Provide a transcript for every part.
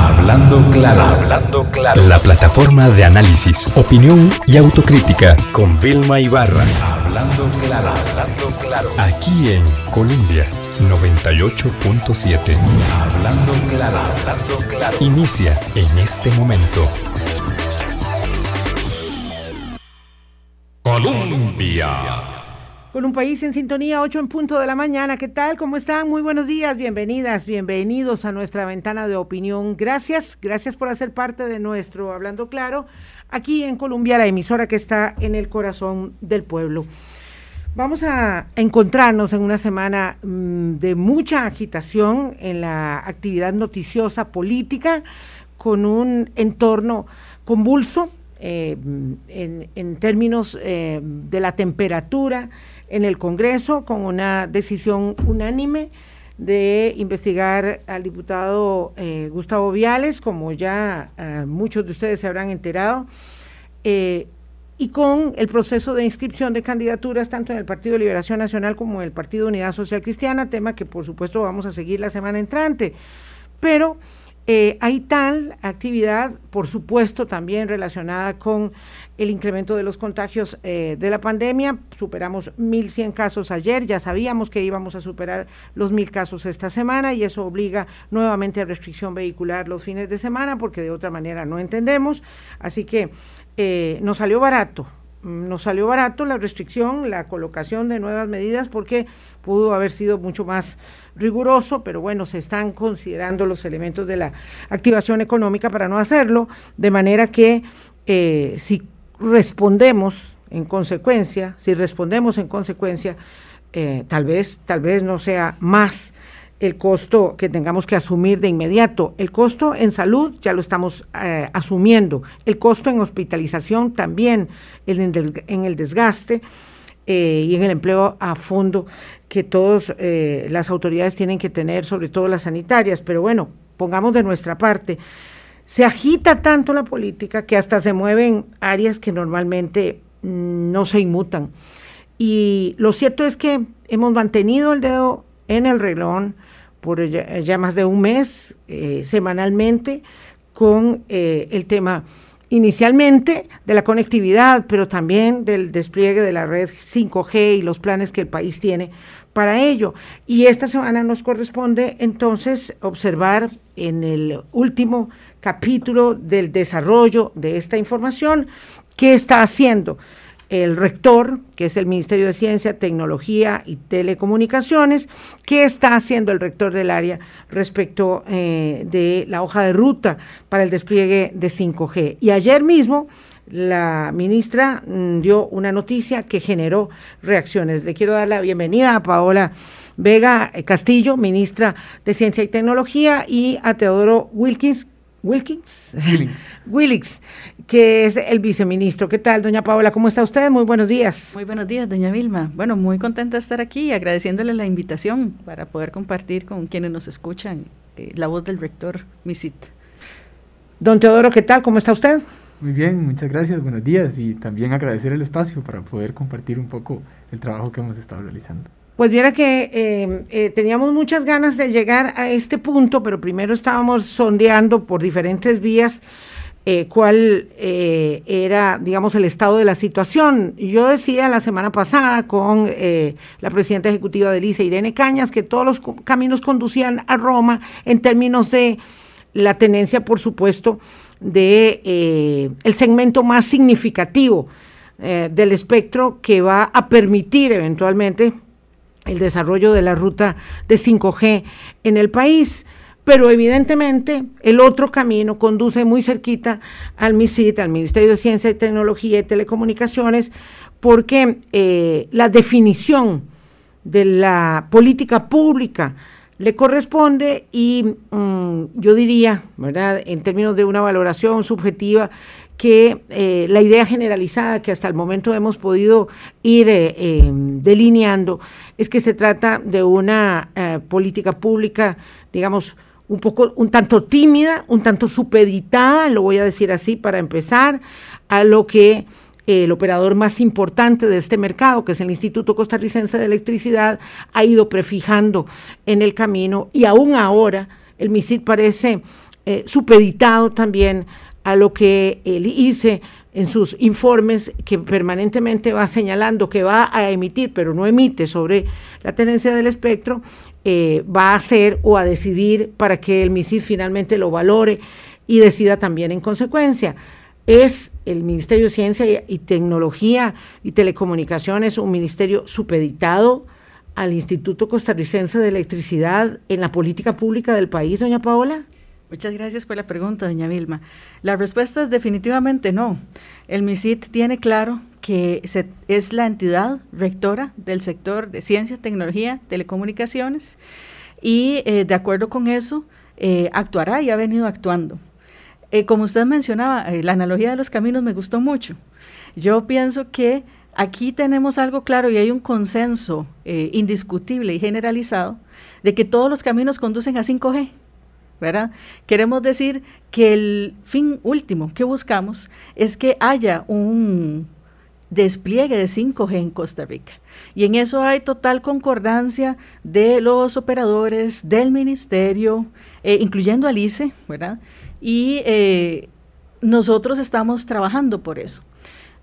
Hablando claro, hablando claro. La plataforma de análisis, opinión y autocrítica con Vilma Ibarra. Hablando claro, hablando claro. Aquí en Colombia 98.7. Hablando claro, hablando claro. Inicia en este momento. Colombia. Con un país en sintonía, 8 en punto de la mañana. ¿Qué tal? ¿Cómo están? Muy buenos días, bienvenidas, bienvenidos a nuestra ventana de opinión. Gracias, gracias por hacer parte de nuestro Hablando Claro, aquí en Colombia, la emisora que está en el corazón del pueblo. Vamos a encontrarnos en una semana mm, de mucha agitación en la actividad noticiosa política, con un entorno convulso eh, en, términos eh, de la temperatura en el Congreso con una decisión unánime de investigar al diputado eh, Gustavo Viales, como ya eh, muchos de ustedes se habrán enterado, eh, y con el proceso de inscripción de candidaturas tanto en el Partido de Liberación Nacional como en el Partido Unidad Social Cristiana, tema que por supuesto vamos a seguir la semana entrante. Pero eh, hay tal actividad, por supuesto, también relacionada con el incremento de los contagios eh, de la pandemia. Superamos 1.100 casos ayer, ya sabíamos que íbamos a superar los 1.000 casos esta semana y eso obliga nuevamente a restricción vehicular los fines de semana porque de otra manera no entendemos. Así que eh, nos salió barato nos salió barato la restricción, la colocación de nuevas medidas, porque pudo haber sido mucho más riguroso, pero bueno, se están considerando los elementos de la activación económica para no hacerlo, de manera que eh, si respondemos en consecuencia, si respondemos en consecuencia, eh, tal vez, tal vez no sea más el costo que tengamos que asumir de inmediato. El costo en salud ya lo estamos eh, asumiendo. El costo en hospitalización también, en el, desgaste eh, y en el empleo a fondo que todas eh, las autoridades tienen que tener, sobre todo las sanitarias. Pero bueno, pongamos de nuestra parte. Se agita tanto la política que hasta se mueven áreas que normalmente no se inmutan. Y lo cierto es que hemos mantenido el dedo en el relón, por ya, más de un mes, eh, semanalmente, con eh, el tema inicialmente de la conectividad, pero también del despliegue de la red 5G y los planes que el país tiene para ello. Y esta semana nos corresponde entonces observar en el último capítulo del desarrollo de esta información qué está haciendo el rector, que es el Ministerio de Ciencia, Tecnología y Telecomunicaciones, qué está haciendo el rector del área respecto eh, de la hoja de ruta para el despliegue de 5G. Y ayer mismo la ministra mm, dio una noticia que generó reacciones. Le quiero dar la bienvenida a Paola Vega Castillo, ministra de Ciencia y Tecnología, y a Teodoro Wilkins, Wilkins, Willix, que es el viceministro. ¿Qué tal, doña Paola? ¿Cómo está usted? Muy buenos días. Muy buenos días, doña Vilma. Bueno, muy contenta de estar aquí, agradeciéndole la invitación para poder compartir con quienes nos escuchan eh, la voz del rector Misit. Don Teodoro, ¿qué tal? ¿Cómo está usted? Muy bien, muchas gracias, buenos días y también agradecer el espacio para poder compartir un poco el trabajo que hemos estado realizando. Pues viera que eh, eh, teníamos muchas ganas de llegar a este punto, pero primero estábamos sondeando por diferentes vías eh, cuál era, digamos, el estado de la situación. Yo decía la semana pasada con la presidenta ejecutiva de ICE, Irene Cañas, que todos los caminos conducían a Roma en términos de la tenencia, por supuesto, de el segmento más significativo del espectro que va a permitir eventualmente el desarrollo de la ruta de 5G en el país. Pero evidentemente el otro camino conduce muy cerquita al MISIT, al Ministerio de Ciencia y Tecnología y Telecomunicaciones, porque eh, la definición de la política pública le corresponde y mm, yo diría, ¿verdad?, en términos de una valoración subjetiva, que eh, la idea generalizada que hasta el momento hemos podido ir eh, em, delineando es que se trata de una eh, política pública, digamos, un poco, un tanto tímida, un tanto supeditada, lo voy a decir así para empezar, a lo que el operador más importante de este mercado, que es el Instituto Costarricense de Electricidad, ha ido prefijando en el camino y aún ahora el MISID parece eh, supeditado también a lo que el ICE en sus informes que permanentemente va señalando que va a emitir, pero no emite sobre la tenencia del espectro, eh, va a hacer o a decidir para que el MISID finalmente lo valore y decida también en consecuencia. Es el Ministerio de Ciencia y Tecnología y Telecomunicaciones un ministerio supeditado al Instituto Costarricense de Electricidad en la política pública del país, doña Paola? Muchas gracias por la pregunta, doña Vilma. La respuesta es definitivamente no. El MISIT tiene claro que es la entidad rectora del sector de ciencia, tecnología, telecomunicaciones y eh, de acuerdo con eso eh, actuará y ha venido actuando. Eh, como usted mencionaba, la analogía de los caminos me gustó mucho. Yo pienso que aquí tenemos algo claro y hay un consenso indiscutible y generalizado de que todos los caminos conducen a 5G. ¿Verdad? Queremos decir que el fin último que buscamos es que haya un despliegue de 5G en Costa Rica. Y en eso hay total concordancia de los operadores, del ministerio, eh, incluyendo al ICE, ¿verdad? Y eh, nosotros estamos trabajando por eso.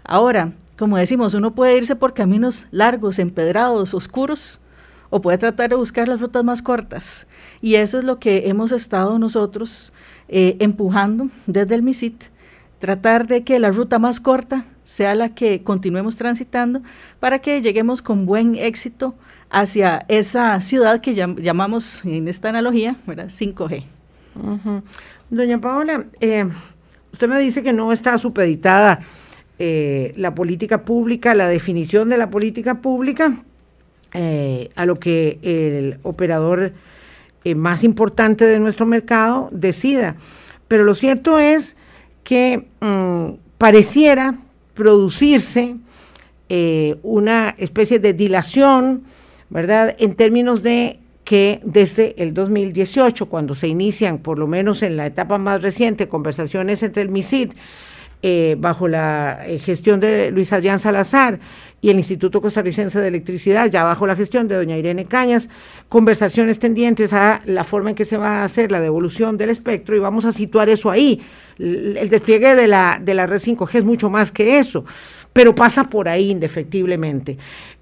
Ahora, como decimos, uno puede irse por caminos largos, empedrados, oscuros, o puede tratar de buscar las rutas más cortas. Y eso es lo que hemos estado nosotros eh, empujando desde el MISIT, tratar de que la ruta más corta sea la que continuemos transitando para que lleguemos con buen éxito hacia esa ciudad que llamamos en esta analogía, 5G. Doña Paola, eh, usted me dice que no está supeditada eh, la política pública, la definición de la política pública eh, a lo que el operador eh, más importante de nuestro mercado decida. Pero lo cierto es que mm, pareciera producirse eh, una especie de dilación, ¿verdad? En términos de que desde el 2018, cuando se inician, por lo menos en la etapa más reciente, conversaciones entre el MISID, bajo la gestión de Luis Adrián Salazar y el Instituto Costarricense de Electricidad, ya bajo la gestión de doña Irene Cañas, conversaciones tendientes a la forma en que se va a hacer la devolución del espectro y vamos a situar eso ahí. El despliegue de la, de la red 5G es mucho más que eso, pero pasa por ahí indefectiblemente.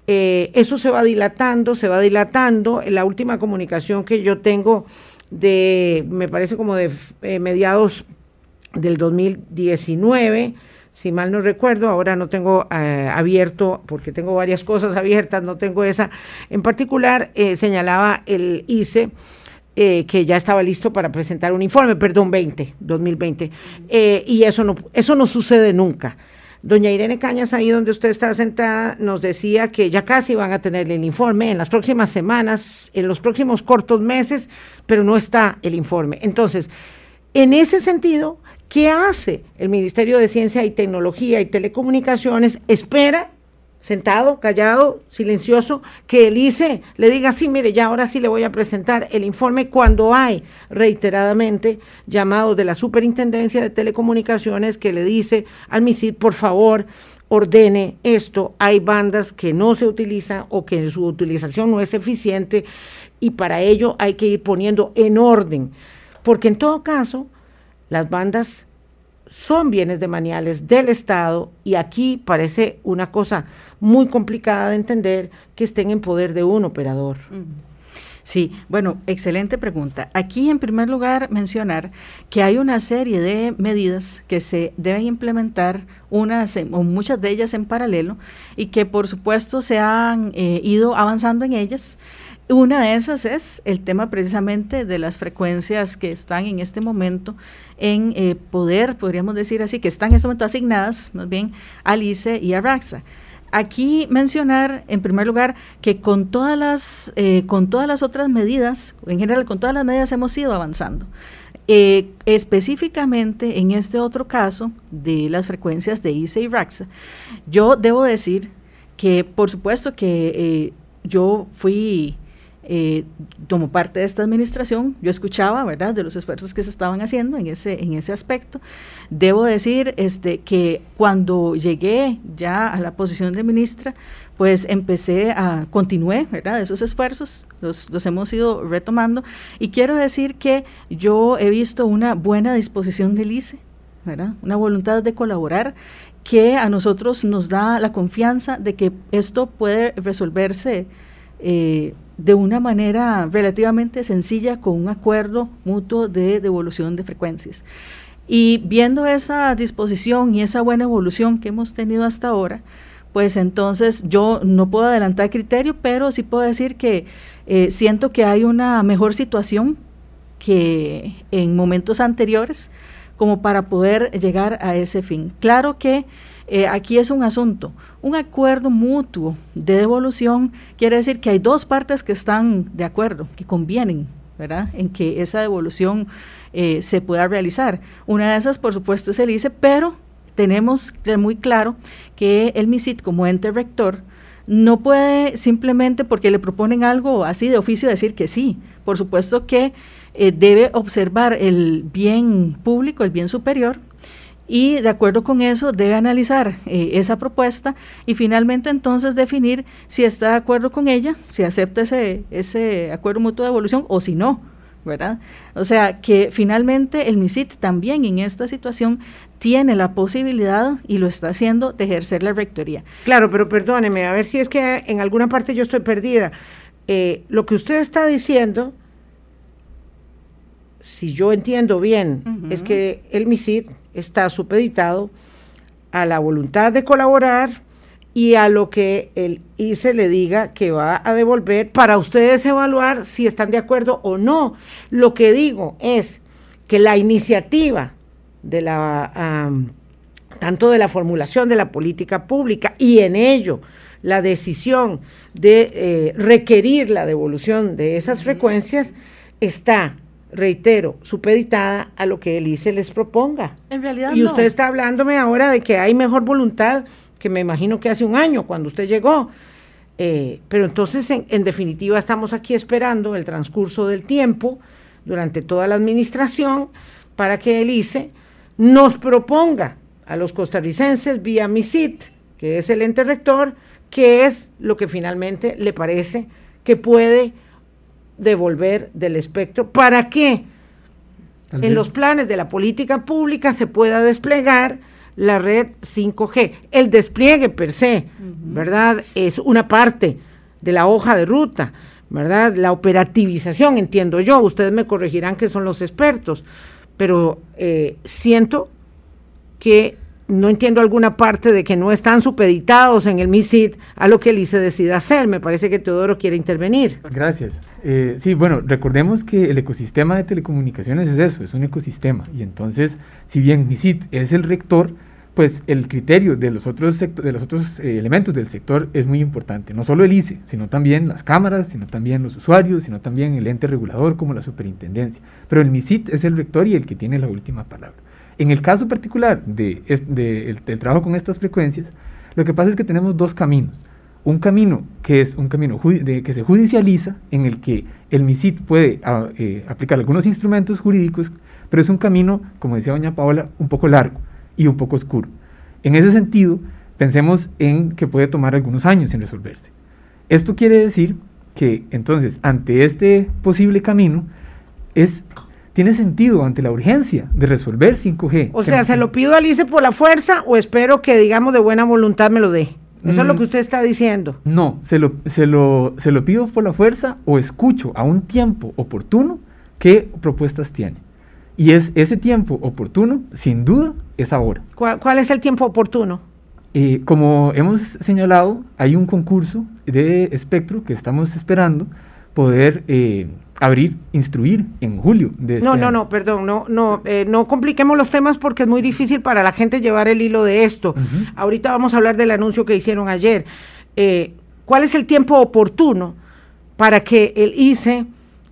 Eh, eso se va dilatando, se va dilatando. La última comunicación que yo tengo de, me parece como de eh, mediados del 2019, si mal no recuerdo, ahora no tengo eh, abierto, porque tengo varias cosas abiertas, no tengo esa. En particular, eh, señalaba el ICE. Eh, que ya estaba listo para presentar un informe, perdón, 20, 2020, y eso no, eso no sucede nunca. Doña Irene Cañas, ahí donde usted está sentada, nos decía que ya casi van a tener el informe en las próximas semanas, en los próximos cortos meses, pero no está el informe. Entonces, en ese sentido, ¿Qué hace el Ministerio de Ciencia y Tecnología y Telecomunicaciones? Espera, sentado, callado, silencioso, que el ICE le diga, sí, mire, ya ahora sí le voy a presentar el informe cuando hay reiteradamente llamados de la Superintendencia de Telecomunicaciones que le dice al MISID, por favor, ordene esto, hay bandas que no se utilizan o que su utilización no es eficiente y para ello hay que ir poniendo en orden, porque en todo caso las bandas son bienes demaniales del Estado y aquí parece una cosa muy complicada de entender que estén en poder de un operador. Sí, bueno, excelente pregunta. Aquí en primer lugar mencionar que hay una serie de medidas que se deben implementar, unas o muchas de ellas en paralelo, y que por supuesto se han eh, ido avanzando en ellas. Una de esas es el tema precisamente de las frecuencias que están en este momento en eh, poder, podríamos decir así, que están en este momento asignadas más bien a ICE y a RAXA. Aquí mencionar, en primer lugar, que con todas las, eh, con todas las otras medidas, en general con todas las medidas hemos ido avanzando. Eh, específicamente en este otro caso de las frecuencias de ICE y RAXA, yo debo decir que por supuesto que yo fui eh, como parte de esta administración, yo escuchaba, ¿verdad?, de los esfuerzos que se estaban haciendo en ese, en ese aspecto. Debo decir este, que cuando llegué ya a la posición de ministra, pues empecé a, continué, ¿verdad? Esos esfuerzos los, los, hemos ido retomando y quiero decir que yo he visto una buena disposición del ICE, ¿verdad? Una voluntad de colaborar que a nosotros nos da la confianza de que esto puede resolverse eh, de una manera relativamente sencilla con un acuerdo mutuo de devolución de frecuencias. Y viendo esa disposición y esa buena evolución que hemos tenido hasta ahora, pues entonces yo no puedo adelantar criterio, pero sí puedo decir que eh, siento que hay una mejor situación que en momentos anteriores como para poder llegar a ese fin. Claro que eh, aquí es un asunto, un acuerdo mutuo de devolución quiere decir que hay dos partes que están de acuerdo, que convienen, ¿verdad? En que esa devolución eh, se pueda realizar. Una de esas, por supuesto, es el ICE, pero tenemos muy claro que el MISIT como ente rector no puede simplemente porque le proponen algo así de oficio decir que sí. Por supuesto que eh, debe observar el bien público, el bien superior, y de acuerdo con eso debe analizar eh, esa propuesta y finalmente entonces definir si está de acuerdo con ella, si acepta ese, ese acuerdo mutuo de evolución o si no. ¿verdad? O sea, que finalmente el MISIT también en esta situación tiene la posibilidad, y lo está haciendo, de ejercer la rectoría. Claro, pero perdóneme, a ver si es que en alguna parte yo estoy perdida. Eh, lo que usted está diciendo si yo entiendo bien, es que el MISID está supeditado a la voluntad de colaborar y a lo que el ICE le diga que va a devolver para ustedes evaluar si están de acuerdo o no. Lo que digo es que la iniciativa de la tanto de la formulación de la política pública y en ello la decisión de eh, requerir la devolución de esas frecuencias está reitero, supeditada a lo que el ICE les proponga. En realidad Y usted está hablándome ahora de que hay mejor voluntad, que me imagino que hace un año, cuando usted llegó. Eh, pero entonces, en, en, definitiva, estamos aquí esperando el transcurso del tiempo durante toda la administración para que el ICE nos proponga a los costarricenses vía MISIT, que es el ente rector, qué es lo que finalmente le parece que puede devolver del espectro para que en los planes de la política pública se pueda desplegar la red 5G. El despliegue per se, ¿verdad? Es una parte de la hoja de ruta, ¿verdad? La operativización, entiendo yo, ustedes me corregirán que son los expertos, pero eh, siento que no entiendo alguna parte de que no están supeditados en el MISID a lo que el ICE decida hacer. Me parece que Teodoro quiere intervenir. Gracias. Eh, sí, bueno, recordemos que el ecosistema de telecomunicaciones es eso, es un ecosistema. Y entonces, si bien MISID es el rector, pues el criterio de los otros, de los otros eh, elementos del sector es muy importante. No solo el ICE, sino también las cámaras, sino también los usuarios, sino también el ente regulador como la superintendencia. Pero el MISID es el rector y el que tiene la última palabra. En el caso particular de, del trabajo con estas frecuencias, lo que pasa es que tenemos dos caminos. Un camino que es un camino de, que se judicializa, en el que el MISIT puede ah, eh, aplicar algunos instrumentos jurídicos, pero es un camino, como decía doña Paola, un poco largo y un poco oscuro. En ese sentido, pensemos en que puede tomar algunos años en resolverse. Esto quiere decir que entonces, ante este posible camino, es tiene sentido ante la urgencia de resolver 5G. O sea, ¿se lo pido al ICE por la fuerza o espero que, digamos, de buena voluntad me lo dé? Eso es lo mm. que usted está diciendo. No, se lo, se, lo, se lo pido por la fuerza o escucho a un tiempo oportuno qué propuestas tiene. Y es ese tiempo oportuno, sin duda, es ahora. ¿Cuál, es el tiempo oportuno? Eh, como hemos señalado, hay un concurso de espectro que estamos esperando poder eh, abrir, instruir en julio de este No, no, no, perdón, no, no, eh, no compliquemos los temas porque es muy difícil para la gente llevar el hilo de esto. Ahorita vamos a hablar del anuncio que hicieron ayer. Eh, ¿Cuál es el tiempo oportuno para que el ICE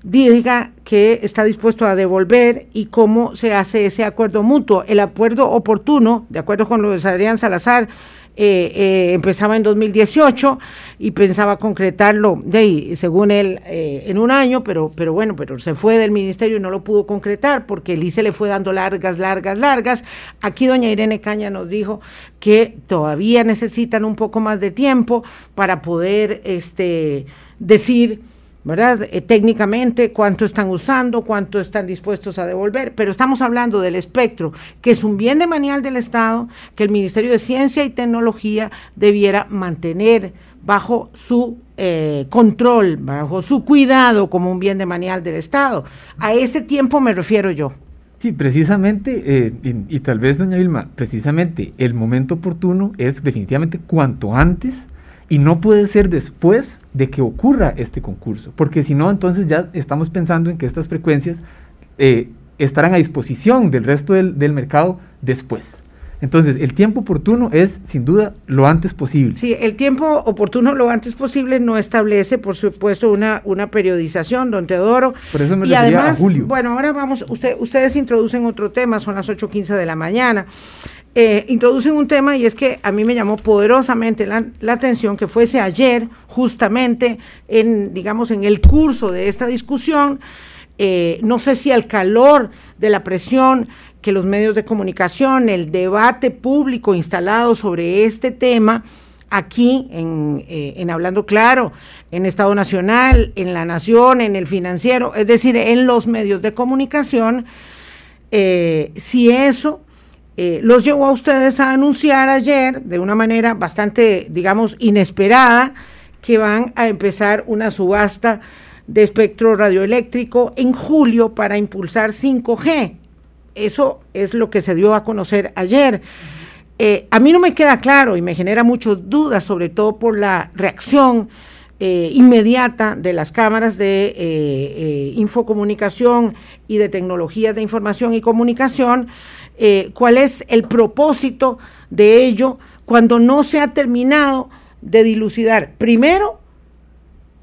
diga que está dispuesto a devolver y cómo se hace ese acuerdo mutuo. El acuerdo oportuno, de acuerdo con lo de Adrián Salazar, eh, eh, empezaba en 2018 y pensaba concretarlo, de según él, eh, en un año, pero, pero bueno, pero se fue del ministerio y no lo pudo concretar porque el ICE le fue dando largas, largas, largas. Aquí doña Irene Caña nos dijo que todavía necesitan un poco más de tiempo para poder este, decir ¿verdad? Eh, técnicamente, cuánto están usando, cuánto están dispuestos a devolver, pero estamos hablando del espectro, que es un bien de manial del Estado, que el Ministerio de Ciencia y Tecnología debiera mantener bajo su eh, control, bajo su cuidado como un bien de manial del Estado. A ese tiempo me refiero yo. Sí, precisamente, eh, y, y tal vez, doña Vilma, precisamente el momento oportuno es definitivamente cuanto antes y no puede ser después de que ocurra este concurso, porque si no, entonces ya estamos pensando en que estas frecuencias eh, estarán a disposición del resto del, del, mercado después. Entonces, el tiempo oportuno es, sin duda, lo antes posible. Sí, el tiempo oportuno lo antes posible no establece, por supuesto, una, una periodización, don Teodoro. Por eso me y además, a julio. Bueno, ahora vamos, usted, ustedes introducen otro tema, son las 8.15 de la mañana eh, introducen un tema y es que a mí me llamó poderosamente la, atención que fuese ayer, justamente en, digamos, en el curso de esta discusión, eh, no sé si al calor de la presión que los medios de comunicación, el debate público instalado sobre este tema, aquí en, eh, en, Hablando Claro, en Estado Nacional, en La Nación, en el financiero, es decir, en los medios de comunicación, si eso eh, los llevó a ustedes a anunciar ayer, de una manera bastante, digamos, inesperada, que van a empezar una subasta de espectro radioeléctrico en julio para impulsar 5G. Eso es lo que se dio a conocer ayer. Eh, a mí no me queda claro y me genera muchas dudas, sobre todo por la reacción eh, inmediata de las cámaras de infocomunicación y de tecnologías de información y comunicación, eh, cuál es el propósito de ello cuando no se ha terminado de dilucidar, primero,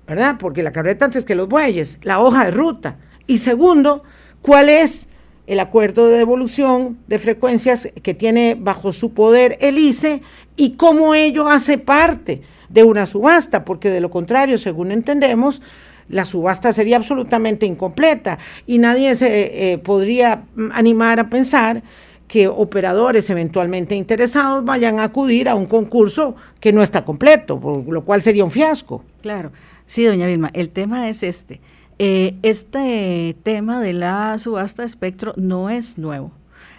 ¿verdad? Porque la carreta antes que los bueyes, la hoja de ruta, y segundo, cuál es el acuerdo de devolución de frecuencias que tiene bajo su poder el ICE y cómo ello hace parte de una subasta, porque de lo contrario, según entendemos, la subasta sería absolutamente incompleta y nadie se eh, podría animar a pensar que operadores eventualmente interesados vayan a acudir a un concurso que no está completo, por lo cual sería un fiasco. Claro, sí, doña Vilma, el tema es este. Eh, este tema de la subasta de espectro no es nuevo.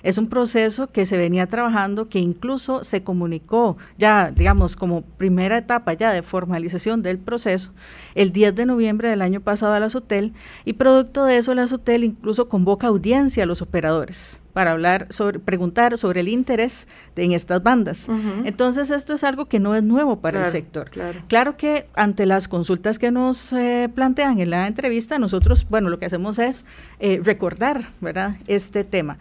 Es un proceso que se venía trabajando, que incluso se comunicó ya, digamos, como primera etapa ya de formalización del proceso, el 10 de noviembre del año pasado a la SOTEL, y producto de eso la SOTEL incluso convoca audiencia a los operadores para hablar sobre, preguntar sobre el interés de, en estas bandas. Uh -huh. Entonces, esto es algo que no es nuevo para claro, el sector. Claro. claro. que ante las consultas que nos eh, plantean en la entrevista, nosotros, bueno, lo que hacemos es eh, recordar, ¿verdad?, este tema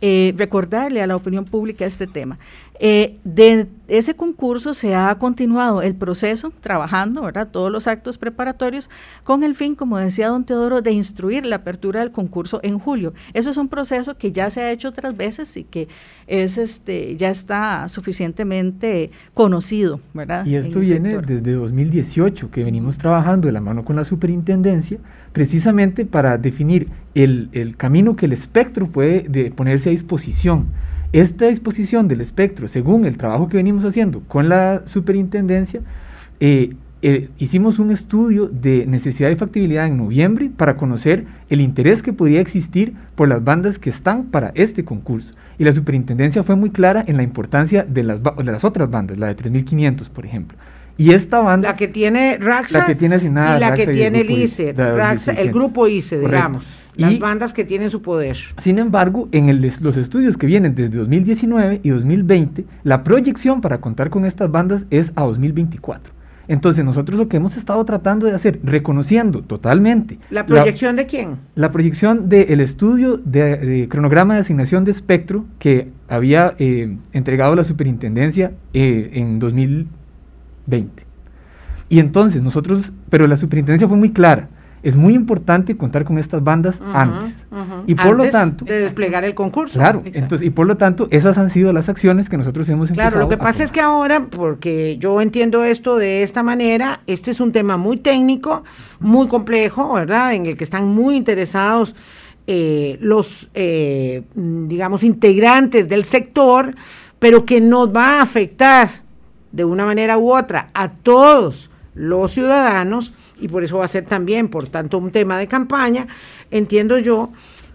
eh, recordarle a la opinión pública este tema. Eh, de ese concurso se ha continuado el proceso, trabajando, ¿verdad? Todos los actos preparatorios, con el fin, como decía don Teodoro, de instruir la apertura del concurso en julio. Eso es un proceso que ya se ha hecho otras veces y que es este ya está suficientemente conocido, ¿verdad? Y esto viene sector. desde 2018, que venimos trabajando de la mano con la superintendencia, precisamente para definir el, el camino que el espectro puede de ponerse a disposición esta disposición del espectro, según el trabajo que venimos haciendo con la superintendencia, eh, eh, hicimos un estudio de necesidad y factibilidad en noviembre para conocer el interés que podría existir por las bandas que están para este concurso. Y la superintendencia fue muy clara en la importancia de las, de las otras bandas, la de 3500, por ejemplo. Y esta banda. La que tiene Raxa. La que tiene asignada. Y la Raxa que tiene el ICE. Raxa, el grupo ICE, digamos. Las y, bandas que tienen su poder. Sin embargo, en el, los estudios que vienen desde 2019 y 2020, la proyección para contar con estas bandas es a 2024. Entonces, nosotros lo que hemos estado tratando de hacer, reconociendo totalmente. ¿La proyección la, de quién? La proyección del de estudio de, de, cronograma de asignación de espectro que había eh, entregado la superintendencia eh, en 2020. Y entonces, nosotros, pero la superintendencia fue muy clara es muy importante contar con estas bandas antes. Y por lo tanto... De desplegar el concurso. Claro, entonces, y por lo tanto, esas han sido las acciones que nosotros hemos empezado Claro, lo que pasa es que ahora, porque yo entiendo esto de esta manera, este es un tema muy técnico, muy complejo, ¿verdad? En el que están muy interesados eh, los, eh, digamos, integrantes del sector, pero que nos va a afectar de una manera u otra a todos los ciudadanos y por eso va a ser también, por tanto, un tema de campaña, entiendo yo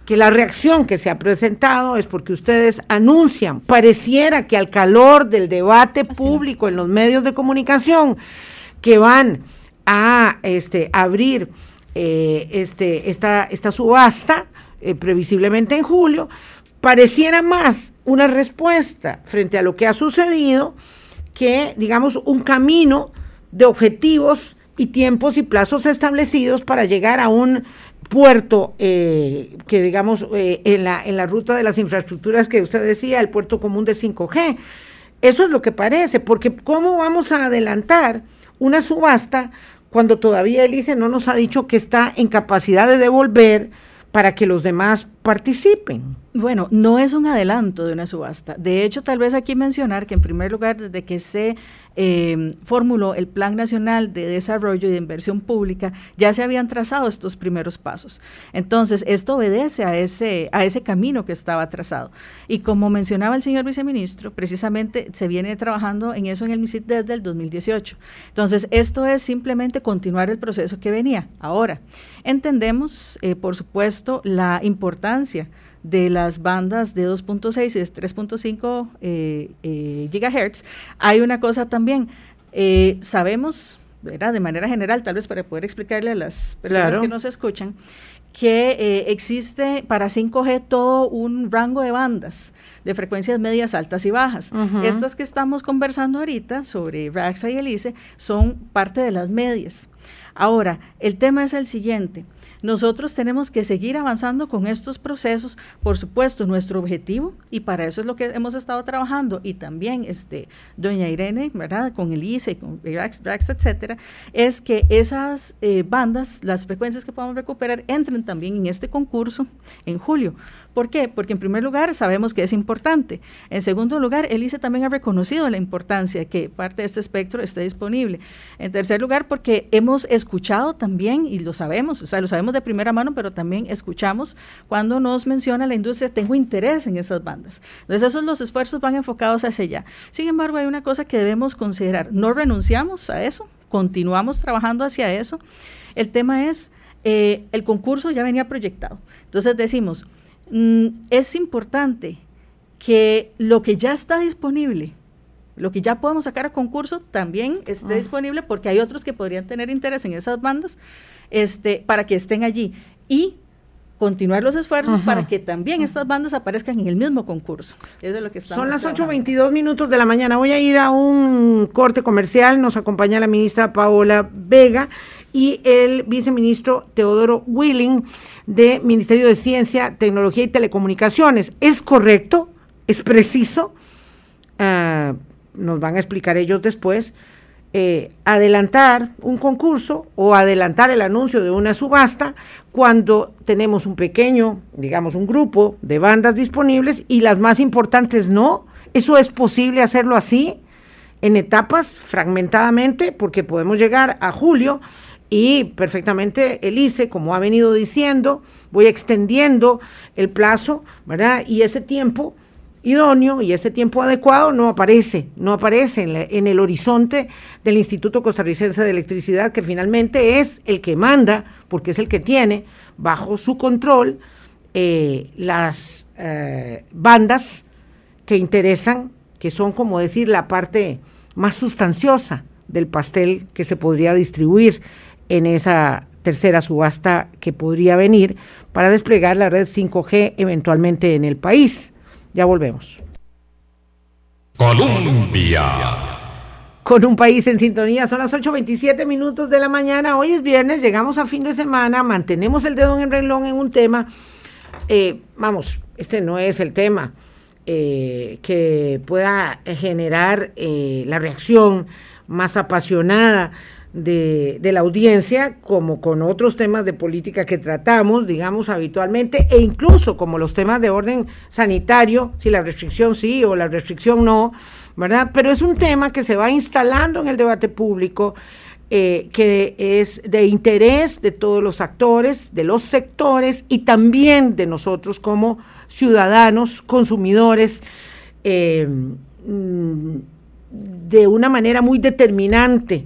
que la reacción que se ha presentado es porque ustedes anuncian, pareciera que al calor del debate público en los medios de comunicación, que van a este, abrir eh, este, esta, esta subasta, eh, previsiblemente en julio, pareciera más una respuesta frente a lo que ha sucedido que, digamos, un camino de objetivos y tiempos y plazos establecidos para llegar a un puerto eh, que digamos eh, en, la, en la ruta de las infraestructuras que usted decía, el puerto común de 5G. Eso es lo que parece, porque ¿cómo vamos a adelantar una subasta cuando todavía el ICE no nos ha dicho que está en capacidad de devolver para que los demás participen? Bueno, no es un adelanto de una subasta. De hecho, tal vez aquí mencionar que en primer lugar, desde que se eh, formuló el Plan Nacional de Desarrollo y de Inversión Pública, ya se habían trazado estos primeros pasos. Entonces, esto obedece a ese, a ese camino que estaba trazado. Y como mencionaba el señor viceministro, precisamente se viene trabajando en eso en el MISIT desde el 2018. Entonces, esto es simplemente continuar el proceso que venía. Ahora, entendemos, eh, por supuesto, la importancia de las bandas de 2.6 y de 3.5 eh, eh, gigahertz, hay una cosa también. Eh, sabemos, de manera general, tal vez para poder explicarle a las personas que nos escuchan, que existe para 5G todo un rango de bandas de frecuencias medias, altas y bajas. Estas que estamos conversando ahorita sobre RAXA y ELICE son parte de las medias. Ahora, el tema es el siguiente. Nosotros tenemos que seguir avanzando con estos procesos, por supuesto, nuestro objetivo, y para eso es lo que hemos estado trabajando, y también este, doña Irene, ¿verdad? Con el ICE, con etcétera, es que esas eh, bandas, las frecuencias que podamos recuperar, entren también en este concurso en julio. ¿Por qué? Porque en primer lugar sabemos que es importante. En segundo lugar, el ICE también ha reconocido la importancia que parte de este espectro esté disponible. En tercer lugar, porque hemos escuchado también, y lo sabemos, o sea, lo sabemos de primera mano, pero también escuchamos cuando nos menciona la industria, tengo interés en esas bandas. Entonces, esos los esfuerzos van enfocados hacia allá. Sin embargo, hay una cosa que debemos considerar. No renunciamos a eso, continuamos trabajando hacia eso. El tema es, eh, el concurso ya venía proyectado. Entonces decimos, Mm, es importante que lo que ya está disponible, lo que ya podemos sacar a concurso, también esté ah. disponible porque hay otros que podrían tener interés en esas bandas este, para que estén allí. Y continuar los esfuerzos para que también estas bandas aparezcan en el mismo concurso. es lo que Son las 8.22 minutos de la mañana. Voy a ir a un corte comercial. Nos acompaña la ministra Paola Vega y el viceministro Teodoro Willing de Ministerio de Ciencia, Tecnología y Telecomunicaciones. ¿Es correcto? ¿Es preciso? Ah, nos van a explicar ellos después. Eh, adelantar un concurso o adelantar el anuncio de una subasta cuando tenemos un pequeño, digamos, un grupo de bandas disponibles y las más importantes no. ¿Eso es posible hacerlo así, en etapas, fragmentadamente? Porque podemos llegar a julio y perfectamente el ICE, como ha venido diciendo, voy extendiendo el plazo, ¿verdad? Y ese tiempo idóneo y ese tiempo adecuado no aparece, no aparece en, el horizonte del Instituto Costarricense de Electricidad, que finalmente es el que manda, porque es el que tiene bajo su control eh, las eh, bandas que interesan, que son como decir la parte más sustanciosa del pastel que se podría distribuir en esa tercera subasta que podría venir para desplegar la red 5G eventualmente en el país. Ya volvemos. Colombia. Con un país en sintonía, son las 8.27 minutos de la mañana. Hoy es viernes, llegamos a fin de semana, mantenemos el dedo en el renglón en un tema. Eh, vamos, este no es el tema eh, que pueda generar eh, la reacción más apasionada de, la audiencia, como con otros temas de política que tratamos, digamos, habitualmente, e incluso como los temas de orden sanitario, si la restricción sí o la restricción no, ¿verdad? Pero es un tema que se va instalando en el debate público, eh, que es de interés de todos los actores, de los sectores y también de nosotros como ciudadanos, consumidores, eh, mm, de una manera muy determinante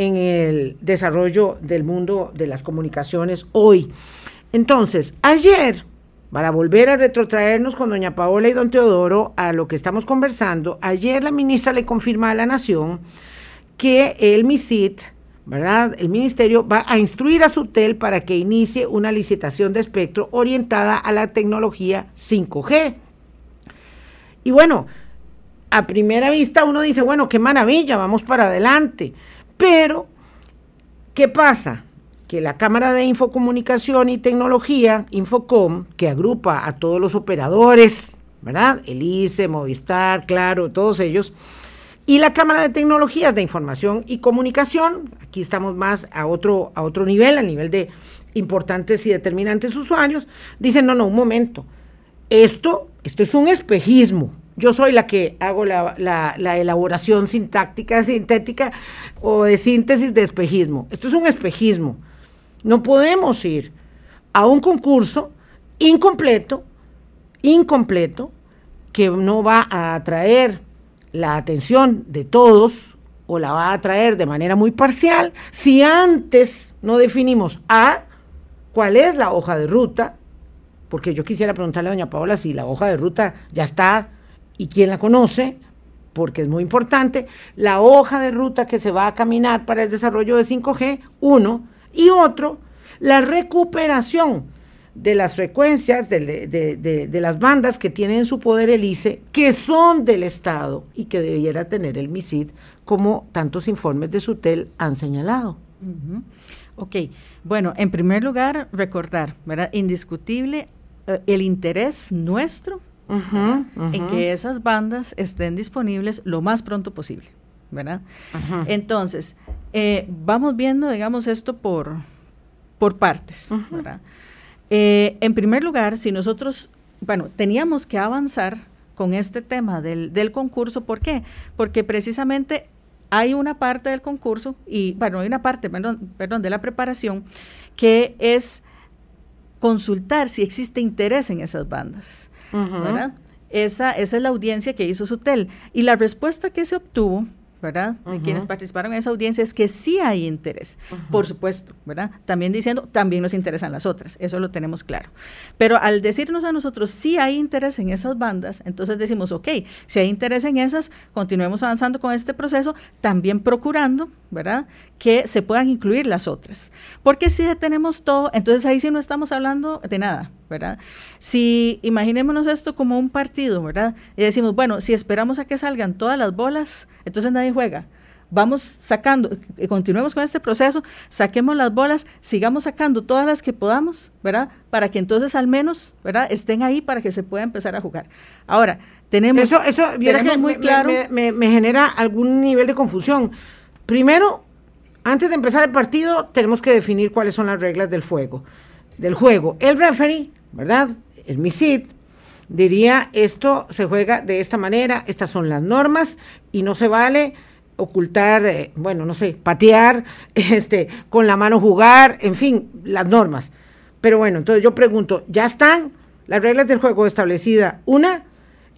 en el desarrollo del mundo de las comunicaciones hoy. Entonces, ayer, para volver a retrotraernos con doña Paola y don Teodoro a lo que estamos conversando, ayer la ministra le confirma a la Nación que el MISIT, ¿verdad? El ministerio va a instruir a SUTEL para que inicie una licitación de espectro orientada a la tecnología 5G. Y bueno, a primera vista uno dice, bueno, qué maravilla, vamos para adelante. Pero, ¿qué pasa? Que la Cámara de Infocomunicación y Tecnología, Infocom, que agrupa a todos los operadores, ¿verdad? El ICE, Movistar, Claro, todos ellos, y la Cámara de Tecnologías de Información y Comunicación, aquí estamos más a otro, a otro nivel, a nivel de importantes y determinantes usuarios, dicen, no, no, un momento, esto, esto es un espejismo, yo soy la que hago la, elaboración sintáctica, sintética o de síntesis de espejismo. Esto es un espejismo. No podemos ir a un concurso incompleto, incompleto, que no va a atraer la atención de todos o la va a atraer de manera muy parcial si antes no definimos A, cuál es la hoja de ruta, porque yo quisiera preguntarle a doña Paola si la hoja de ruta ya está y quién la conoce, porque es muy importante, la hoja de ruta que se va a caminar para el desarrollo de 5G, uno, y otro, la recuperación de las frecuencias de, las bandas que tiene en su poder el ICE, que son del Estado y que debiera tener el MISID, como tantos informes de SUTEL han señalado. Ok, bueno, en primer lugar, recordar, ¿verdad? Indiscutible eh, el interés nuestro en que esas bandas estén disponibles lo más pronto posible, ¿verdad? Entonces, eh, vamos viendo, digamos, esto por, por partes, ¿verdad? Eh, en primer lugar, si nosotros, bueno, teníamos que avanzar con este tema del, del concurso, ¿por qué? Porque precisamente hay una parte del concurso, y bueno, hay una parte, perdón, perdón, de la preparación, que es consultar si existe interés en esas bandas. ¿Verdad? Esa, esa es la audiencia que hizo Sutel. Y la respuesta que se obtuvo ¿verdad? De quienes participaron en esa audiencia es que sí hay interés, por supuesto, ¿verdad? También diciendo, también nos interesan las otras, eso lo tenemos claro. Pero al decirnos a nosotros sí hay interés en esas bandas, entonces decimos, ok, si hay interés en esas, continuemos avanzando con este proceso, también procurando, ¿verdad? Que se puedan incluir las otras. Porque si detenemos todo, entonces ahí sí no estamos hablando de nada, ¿verdad? Si imaginémonos esto como un partido, ¿verdad? Y decimos, bueno, si esperamos a que salgan todas las bolas, entonces nadie juega. Vamos sacando, eh, continuemos con este proceso, saquemos las bolas, sigamos sacando todas las que podamos, ¿verdad? Para que entonces al menos, ¿verdad? Estén ahí para que se pueda empezar a jugar. Ahora, tenemos... Eso, eso que muy claro... Me, me genera algún nivel de confusión. Primero, antes de empezar el partido, tenemos que definir cuáles son las reglas del fuego, del juego. El referee, ¿verdad? El MISID, diría, esto se juega de esta manera, estas son las normas y no se vale ocultar, eh, bueno, no sé, patear, este, con la mano jugar, en fin, las normas. Pero bueno, entonces yo pregunto, ¿ya están las reglas del juego establecidas? Una,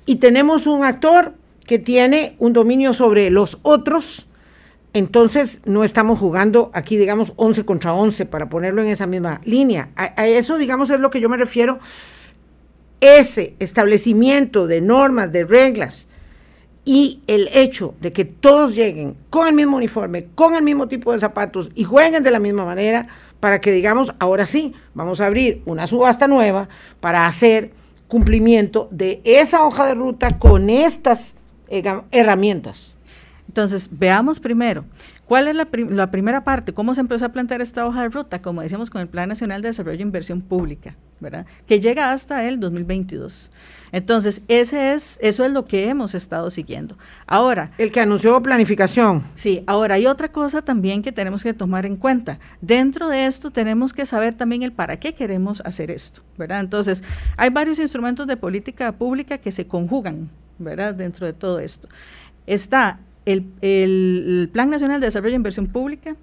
y tenemos un actor que tiene un dominio sobre los otros, entonces no estamos jugando aquí, digamos, 11 contra 11 para ponerlo en esa misma línea. a eso, digamos, es lo que yo me refiero ese establecimiento de normas, de reglas y el hecho de que todos lleguen con el mismo uniforme, con el mismo tipo de zapatos y jueguen de la misma manera para que digamos, ahora sí, vamos a abrir una subasta nueva para hacer cumplimiento de esa hoja de ruta con estas herramientas. Entonces, veamos primero, ¿cuál es la, primera parte? ¿Cómo se empezó a plantear esta hoja de ruta? Como decíamos con el Plan Nacional de Desarrollo e Inversión Pública, ¿verdad? Que llega hasta el 2022. Entonces, ese es, eso es lo que hemos estado siguiendo. Ahora. El que anunció planificación. Sí, ahora hay otra cosa también que tenemos que tomar en cuenta. Dentro de esto tenemos que saber también el para qué queremos hacer esto, ¿verdad? Entonces, hay varios instrumentos de política pública que se conjugan, ¿verdad? Dentro de todo esto. Está el, el Plan Nacional de Desarrollo e Inversión Pública,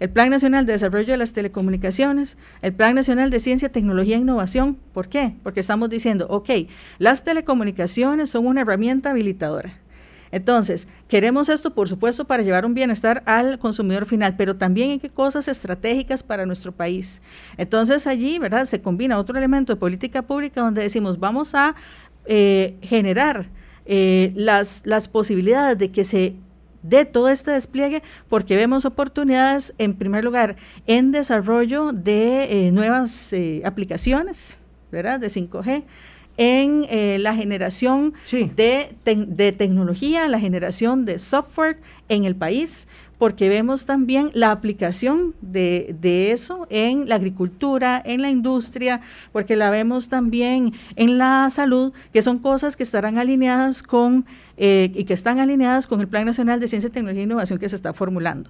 el Plan Nacional de Desarrollo de las Telecomunicaciones, el Plan Nacional de Ciencia, Tecnología e Innovación. ¿Por qué? Porque estamos diciendo, ok, las telecomunicaciones son una herramienta habilitadora. Entonces, queremos esto, por supuesto, para llevar un bienestar al consumidor final, pero también en qué cosas estratégicas para nuestro país. Entonces, allí, ¿verdad? Se combina otro elemento de política pública donde decimos, vamos a eh, generar eh, las, las posibilidades de que se de todo este despliegue porque vemos oportunidades, en primer lugar, en desarrollo de eh, nuevas eh, aplicaciones, ¿verdad? De 5G, en eh, la generación de, de, tecnología, la generación de software en el país, porque vemos también la aplicación de, de, eso en la agricultura, en la industria, porque la vemos también en la salud, que son cosas que estarán alineadas con eh, y que están alineadas con el Plan Nacional de Ciencia, Tecnología e Innovación que se está formulando.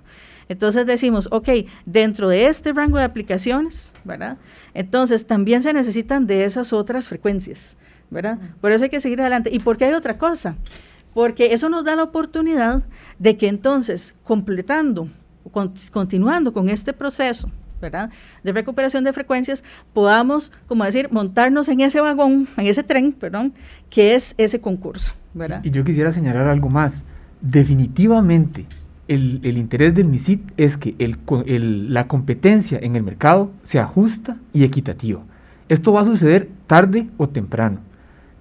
Entonces decimos, ok, dentro de este rango de aplicaciones, ¿verdad? Entonces también se necesitan de esas otras frecuencias, ¿verdad? Por eso hay que seguir adelante. ¿Y por qué hay otra cosa? porque eso nos da la oportunidad de que entonces, completando, continuando con este proceso, ¿verdad? De recuperación de frecuencias, podamos, como decir, montarnos en ese vagón, en ese tren, perdón, que es ese concurso, ¿verdad? Y yo quisiera señalar algo más. Definitivamente, el, interés del MISIT es que la competencia en el mercado sea justa y equitativa. Esto va a suceder tarde o temprano.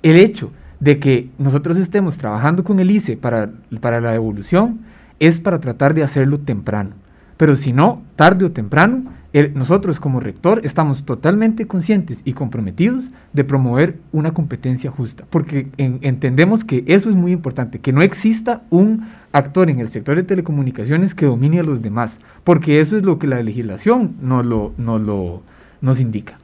El hecho de que nosotros estemos trabajando con el ICE para, para la evolución es para tratar de hacerlo temprano. Pero si no, tarde o temprano, nosotros como rector estamos totalmente conscientes y comprometidos de promover una competencia justa, porque entendemos que eso es muy importante, que no exista un actor en el sector de telecomunicaciones que domine a los demás, porque eso es lo que la legislación nos, lo, nos, lo, nos indica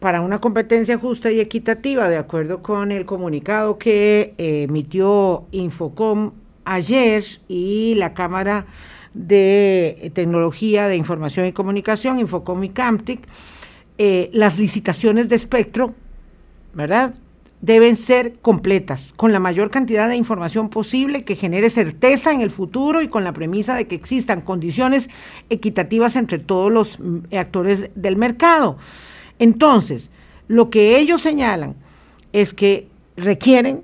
para una competencia justa y equitativa, de acuerdo con el comunicado que eh, emitió Infocom ayer y la Cámara de Tecnología de Información y Comunicación, Infocom y Camtic, eh, las licitaciones de espectro, ¿verdad? Deben ser completas, con la mayor cantidad de información posible que genere certeza en el futuro y con la premisa de que existan condiciones equitativas entre todos los mm, actores del mercado. Entonces, lo que ellos señalan es que requieren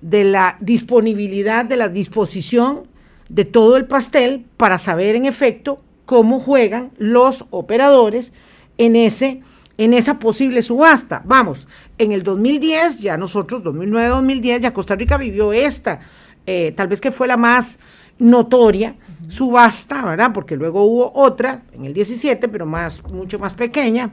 de la disponibilidad, de la disposición de todo el pastel para saber en efecto cómo juegan los operadores en ese en esa posible subasta. Vamos, en el 2010, ya nosotros, 2009-2010, ya Costa Rica vivió esta, eh, tal vez que fue la más notoria subasta, ¿verdad? Porque luego hubo otra en el 17, pero más, mucho más pequeña,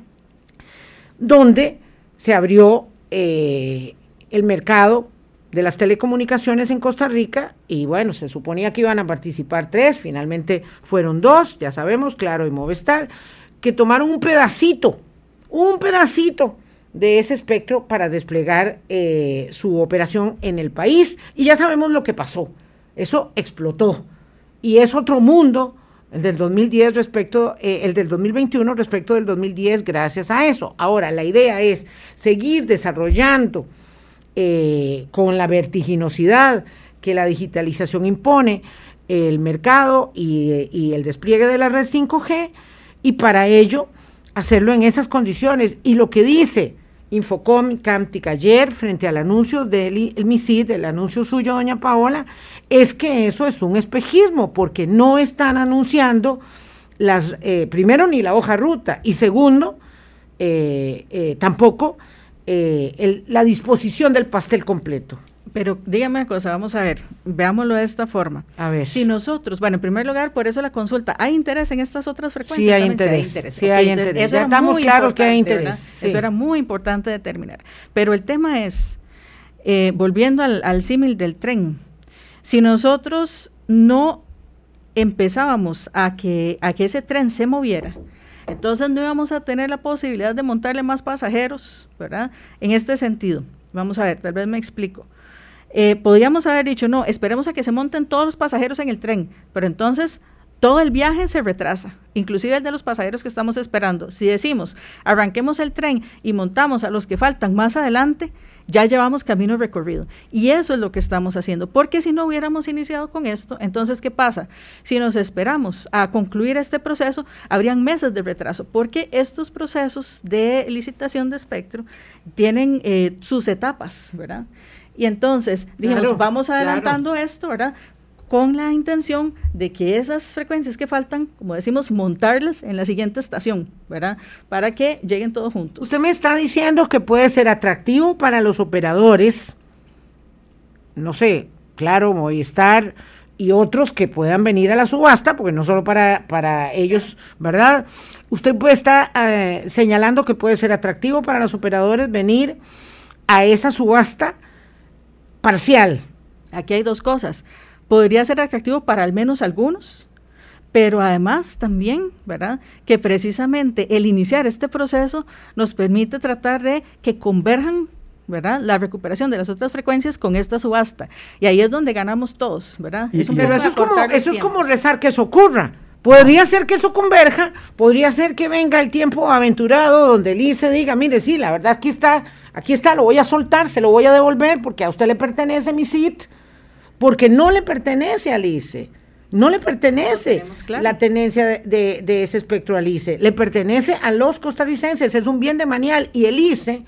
donde se abrió eh, el mercado de las telecomunicaciones en Costa Rica y bueno, se suponía que iban a participar tres, finalmente fueron dos, ya sabemos, Claro y Movistar, que tomaron un pedacito, un pedacito de ese espectro para desplegar eh, su operación en el país. Y ya sabemos lo que pasó, eso explotó. Y es otro mundo el del 2010 respecto, eh, el del 2021 respecto del 2010 gracias a eso. Ahora, la idea es seguir desarrollando eh, con la vertiginosidad que la digitalización impone el mercado y, y el despliegue de la red 5G y para ello hacerlo en esas condiciones. Y lo que dice Infocom Camtic ayer frente al anuncio del el MISID, el anuncio suyo, doña Paola, es que eso es un espejismo, porque no están anunciando las, eh, primero ni la hoja ruta, y segundo, eh, eh, tampoco la disposición del pastel completo. Pero dígame una cosa, vamos a ver, veámoslo de esta forma. A ver. Si nosotros, bueno, en primer lugar, por eso la consulta, ¿hay interés en estas otras frecuencias? Sí, hay interés. Sí, hay interés. Eso estamos claros que hay interés. Eso era muy importante determinar. Pero el tema es, eh, volviendo al, al símil del tren, si nosotros no empezábamos a que, a que ese tren se moviera, Entonces no íbamos a tener la posibilidad de montarle más pasajeros, ¿verdad? En este sentido, vamos a ver, tal vez me explico. Eh, podríamos haber dicho, no, esperemos a que se monten todos los pasajeros en el tren, pero entonces todo el viaje se retrasa, inclusive el de los pasajeros que estamos esperando. Si decimos, arranquemos el tren y montamos a los que faltan más adelante, ya llevamos camino recorrido. Y eso es lo que estamos haciendo, porque si no hubiéramos iniciado con esto, entonces, ¿qué pasa? Si nos esperamos a concluir este proceso, habrían meses de retraso, porque estos procesos de licitación de espectro tienen eh, sus etapas, ¿verdad? Y entonces dijimos, vamos adelantando esto, ¿verdad? con la intención de que esas frecuencias que faltan, como decimos, montarlas en la siguiente estación, ¿verdad? Para que lleguen todos juntos. Usted me está diciendo que puede ser atractivo para los operadores, no sé, claro, Movistar y otros que puedan venir a la subasta, porque no solo para, para ellos, ¿verdad? Usted puede estar eh, señalando que puede ser atractivo para los operadores venir a esa subasta parcial. Aquí hay dos cosas podría ser atractivo para al menos algunos, pero además también, ¿verdad? Que precisamente el iniciar este proceso nos permite tratar de que converjan ¿verdad? La recuperación de las otras frecuencias con esta subasta. Y ahí es donde ganamos todos, ¿verdad? pero eso es, como, eso es como rezar que eso ocurra. Podría ser que eso converja, podría ser que venga el tiempo aventurado donde el diga, mire, sí, la verdad aquí está, aquí está, lo voy a soltar, se lo voy a devolver porque a usted le pertenece mi SIT, porque no le pertenece al ICE. No le pertenece la tenencia de, ese espectro al ICE. Le pertenece a los costarricenses. Es un bien de manial. Y el ICE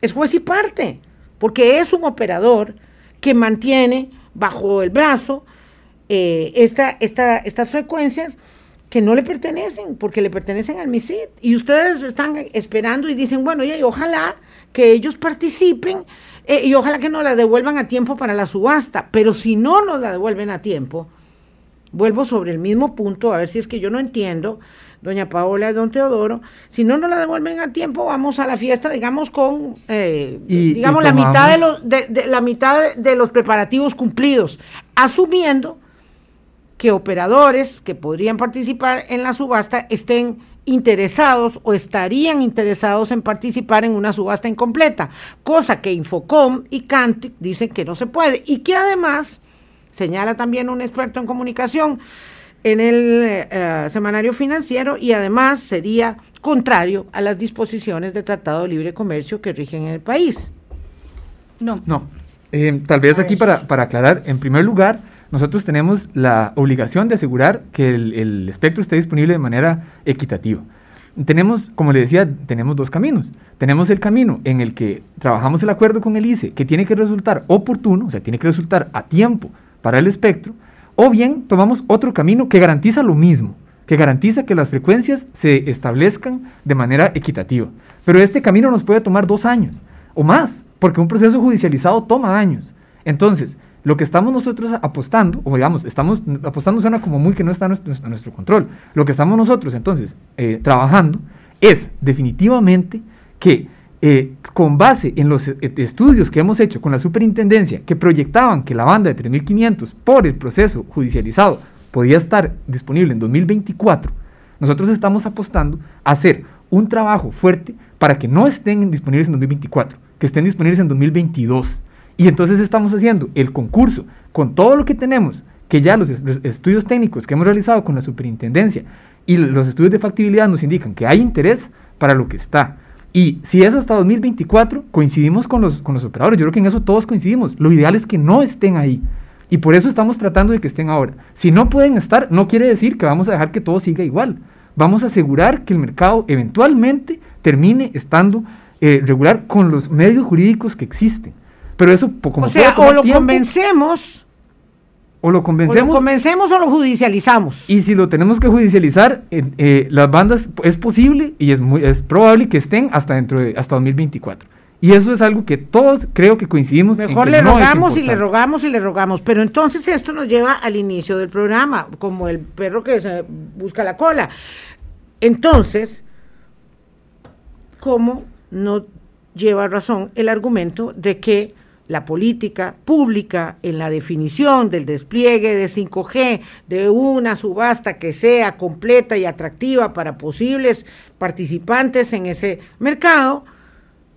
es juez y parte. Porque es un operador que mantiene bajo el brazo eh, esta, estas frecuencias que no le pertenecen, porque le pertenecen al MISID. Y ustedes están esperando y dicen, bueno, y ojalá que ellos participen eh, y ojalá que nos la devuelvan a tiempo para la subasta, pero si no nos la devuelven a tiempo, vuelvo sobre el mismo punto, a ver si es que yo no entiendo, doña Paola y don Teodoro, si no nos la devuelven a tiempo, vamos a la fiesta, digamos, con, eh, digamos, la, mitad de los, de, la mitad de los preparativos cumplidos, asumiendo que operadores que podrían participar en la subasta estén interesados o estarían interesados en participar en una subasta incompleta, cosa que Infocom y Cantic dicen que no se puede y que además, señala también un experto en comunicación en el eh, semanario financiero y además sería contrario a las disposiciones de Tratado de Libre Comercio que rigen en el país. No. No. Eh, tal vez aquí para, para aclarar, en primer lugar, nosotros tenemos la obligación de asegurar que el, espectro esté disponible de manera equitativa. Tenemos, como le decía, tenemos dos caminos. Tenemos el camino en el que trabajamos el acuerdo con el ICE, que tiene que resultar oportuno, o sea, tiene que resultar a tiempo para el espectro, o bien tomamos otro camino que garantiza lo mismo, que garantiza que las frecuencias se establezcan de manera equitativa. Pero este camino nos puede tomar dos años o más, porque un proceso judicializado toma años. Entonces, lo que estamos nosotros apostando, o digamos, estamos apostando suena como muy que no está a nuestro, control. Lo que estamos nosotros entonces eh, trabajando es definitivamente que eh, con base en los eh, estudios que hemos hecho con la superintendencia que proyectaban que la banda de 3.500 por el proceso judicializado podía estar disponible en 2024, nosotros estamos apostando a hacer un trabajo fuerte para que no estén disponibles en 2024, que estén disponibles en 2022 y entonces estamos haciendo el concurso con todo lo que tenemos, que ya los, estudios técnicos que hemos realizado con la superintendencia y los estudios de factibilidad nos indican que hay interés para lo que está. Y si es hasta 2024, coincidimos con los, con los operadores. Yo creo que en eso todos coincidimos. Lo ideal es que no estén ahí. Y por eso estamos tratando de que estén ahora. Si no pueden estar, no quiere decir que vamos a dejar que todo siga igual. Vamos a asegurar que el mercado eventualmente termine estando eh, regular con los medios jurídicos que existen. Pero eso, como o sea, o lo convencemos. O lo convencemos. O lo convencemos o lo judicializamos. Y si lo tenemos que judicializar, eh, las bandas es posible y es, muy, es probable que estén hasta dentro de hasta 2024. Y eso es algo que todos creo que coincidimos. Mejor le rogamos y le rogamos y le rogamos. Pero entonces esto nos lleva al inicio del programa, como el perro que se busca la cola. Entonces, ¿cómo no lleva razón el argumento de que la política pública en la definición del despliegue de 5G, de una subasta que sea completa y atractiva para posibles participantes en ese mercado,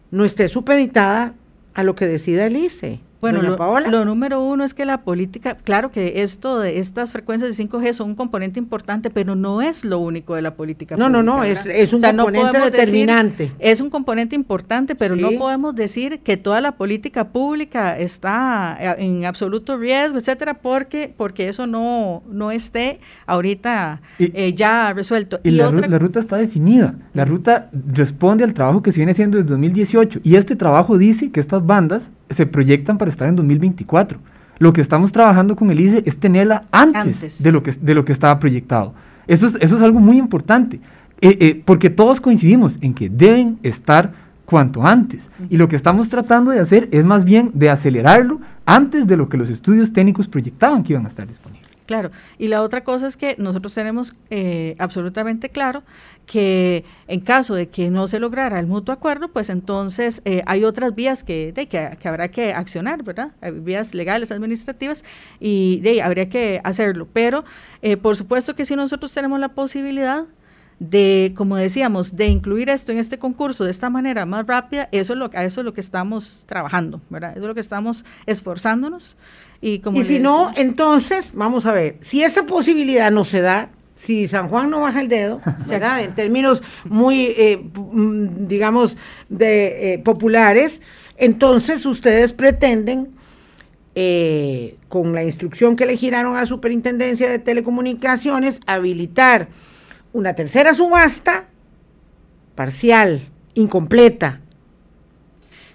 no esté supeditada a lo que decida el ICE. Bueno, lo, número uno es que la política, claro que esto de estas frecuencias de 5G son un componente importante, pero no es lo único de la política. No, no, no, es, un componente determinante. es un componente importante, pero no podemos decir que toda la política pública está eh, en absoluto riesgo, etcétera, porque, porque eso no, no esté ahorita eh, ya resuelto. Y, la, la ruta está definida. La ruta responde al trabajo que se viene haciendo desde 2018. Y este trabajo dice que estas bandas se proyectan para estar en 2024. Lo que estamos trabajando con el ICE es tenerla antes, De, lo que, de lo que estaba proyectado. Eso es, eso es algo muy importante, eh, eh, porque todos coincidimos en que deben estar cuanto antes. Y lo que estamos tratando de hacer es más bien de acelerarlo antes de lo que los estudios técnicos proyectaban que iban a estar disponibles. Claro, y la otra cosa es que nosotros tenemos eh, absolutamente claro que en caso de que no se lograra el mutuo acuerdo, pues entonces eh, hay otras vías que, de, que, habrá que accionar, ¿verdad? vías legales, administrativas, y de, habría que hacerlo. Pero eh, por supuesto que si nosotros tenemos la posibilidad de, como decíamos, de incluir esto en este concurso de esta manera más rápida, eso es lo, a eso es lo que estamos trabajando, ¿verdad? Eso es lo que estamos esforzándonos. Y, como y si no, entonces, vamos a ver, si esa posibilidad no se da, si San Juan no baja el dedo, ¿verdad? En términos muy, eh, mm, digamos, de eh, populares, entonces ustedes pretenden, eh, con la instrucción que le giraron a Superintendencia de Telecomunicaciones, habilitar una tercera subasta parcial, incompleta,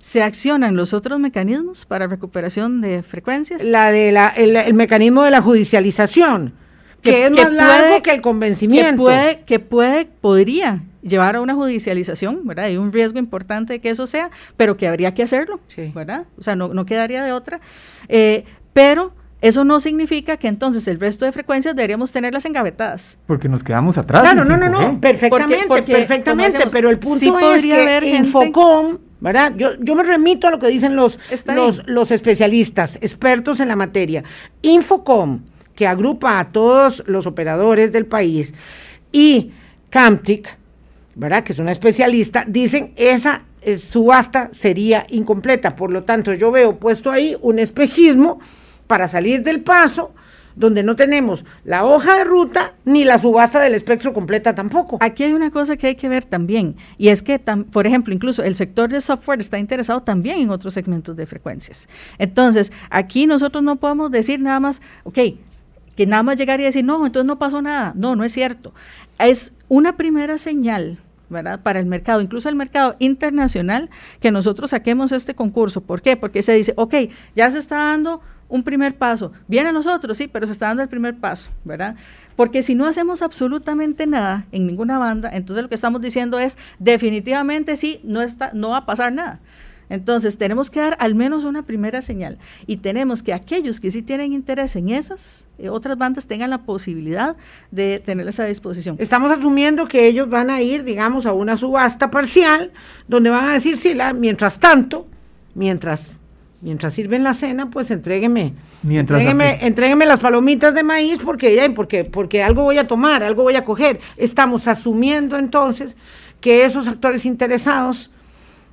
¿Se accionan los otros mecanismos para recuperación de frecuencias? La de la, el, mecanismo de la judicialización, que, es más largo que el convencimiento. Que puede, que puede, podría llevar a una judicialización, ¿verdad? Hay un riesgo importante de que eso sea, pero que habría que hacerlo, ¿verdad? O sea, no, no quedaría de otra. Eh, pero eso no significa que entonces el resto de frecuencias deberíamos tenerlas engavetadas. Porque nos quedamos atrás. Claro, no, no, no, perfectamente, perfectamente, pero el punto es que Infocom, ¿verdad? Yo, yo me remito a lo que dicen los, los, los especialistas, expertos en la materia. Infocom, que agrupa a todos los operadores del país, y Camtic, ¿verdad? Que es una especialista, dicen esa eh, subasta sería incompleta. Por lo tanto, yo veo puesto ahí un espejismo para salir del paso donde no tenemos la hoja de ruta ni la subasta del espectro completa tampoco. Aquí hay una cosa que hay que ver también, y es que, por ejemplo, incluso el sector de software está interesado también en otros segmentos de frecuencias. Entonces, aquí nosotros no podemos decir nada más, ok, que nada más llegar y decir, no, entonces no pasó nada. No, no es cierto. Es una primera señal ¿verdad? Para el mercado, incluso el mercado internacional, que nosotros saquemos este concurso. ¿Por qué? Porque se dice, ok, ya se está dando un primer paso. Viene a nosotros, sí, pero se está dando el primer paso, ¿verdad? Porque si no hacemos absolutamente nada en ninguna banda, entonces lo que estamos diciendo es definitivamente sí, no, está, no va a pasar nada. Entonces tenemos que dar al menos una primera señal y tenemos que aquellos que sí tienen interés en esas eh, otras bandas tengan la posibilidad de tenerlas a disposición. Estamos asumiendo que ellos van a ir, digamos, a una subasta parcial donde van a decir, sí, la, mientras tanto, mientras mientras sirven la cena, pues entrégueme. Mientras entrégueme, las palomitas de maíz porque, ya, porque, porque algo voy a tomar, algo voy a coger. Estamos asumiendo entonces que esos actores interesados,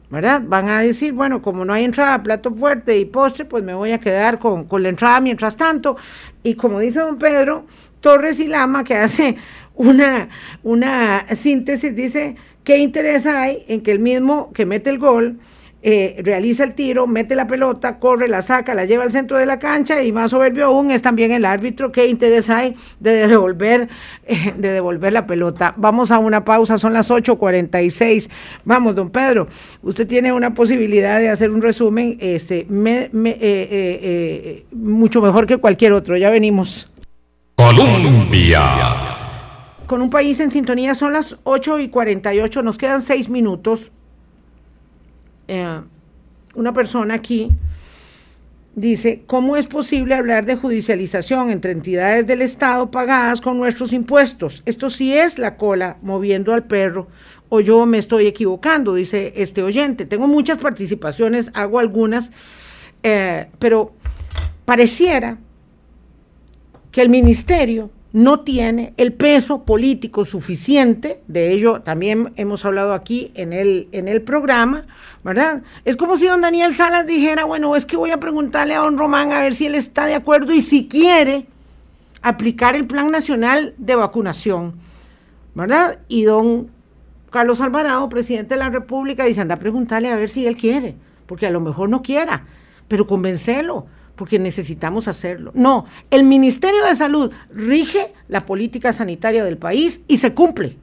¿verdad? Van a decir, bueno, como no hay entrada, plato fuerte y postre, pues me voy a quedar con, con la entrada mientras tanto. Y como dice don Pedro Torres y Lama, que hace una, una síntesis, dice, ¿qué interés hay en que el mismo que mete el gol, eh, realiza el tiro, mete la pelota, corre, la saca, la lleva al centro de la cancha y más soberbio aún es también el árbitro. ¿Qué interés hay de devolver, eh, de devolver la pelota? Vamos a una pausa, son las 8.46. Vamos, don Pedro, usted tiene una posibilidad de hacer un resumen este, eh, mucho mejor que cualquier otro. Ya venimos. Colombia. Con un país en sintonía son las 8 y 48, nos quedan seis minutos eh, una persona aquí dice, ¿cómo es posible hablar de judicialización entre entidades del Estado pagadas con nuestros impuestos? Esto sí es la cola moviendo al perro o yo me estoy equivocando, dice este oyente. Tengo muchas participaciones, hago algunas. Eh, pero pareciera que el ministerio no tiene el peso político suficiente, de ello también hemos hablado aquí en el, en el programa, ¿verdad? Es como si don Daniel Salas dijera, bueno, es que voy a preguntarle a don Román a ver si él está de acuerdo y si quiere aplicar el Plan Nacional de Vacunación, ¿verdad? Y don Carlos Alvarado, presidente de la República, dice, anda a preguntarle a ver si él quiere, porque a lo mejor no quiera, pero convencelo porque necesitamos hacerlo. No, el Ministerio de Salud rige la política sanitaria del país y se cumple.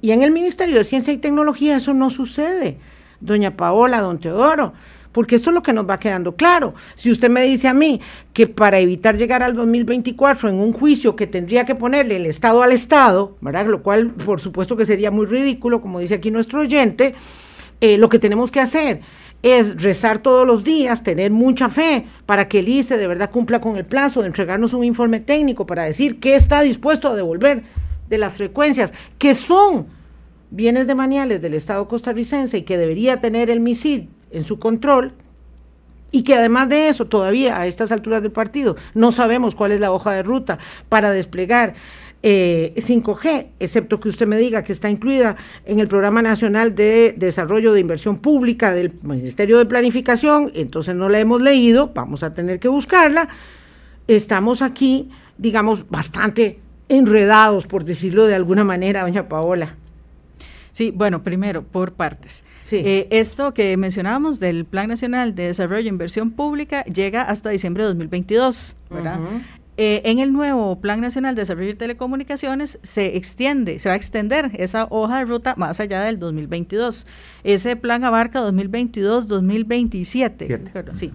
Y en el Ministerio de Ciencia y Tecnología eso no sucede, doña Paola, don Teodoro, porque esto es lo que nos va quedando claro. Si usted me dice a mí que para evitar llegar al 2024 en un juicio que tendría que ponerle el Estado al Estado, ¿verdad? Lo cual por supuesto que sería muy ridículo, como dice aquí nuestro oyente, eh, lo que tenemos que hacer es rezar todos los días, tener mucha fe para que el ICE de verdad cumpla con el plazo de entregarnos un informe técnico para decir qué está dispuesto a devolver de las frecuencias, que son bienes demaniales del Estado costarricense y que debería tener el MISID en su control, y que además de eso, todavía a estas alturas del partido, no sabemos cuál es la hoja de ruta para desplegar 5G, eh, excepto que usted me diga que está incluida en el Programa Nacional de Desarrollo de Inversión Pública del Ministerio de Planificación, entonces no la hemos leído, vamos a tener que buscarla. Estamos aquí, digamos, bastante enredados, por decirlo de alguna manera, doña Paola. Sí, bueno, primero, por partes. Eh, esto que mencionábamos del Plan Nacional de Desarrollo de Inversión Pública llega hasta diciembre de 2022, ¿verdad? Eh, en el nuevo Plan Nacional de Desarrollo de Telecomunicaciones se extiende, se va a extender esa hoja de ruta más allá del 2022. Ese plan abarca 2022-2027. Sí.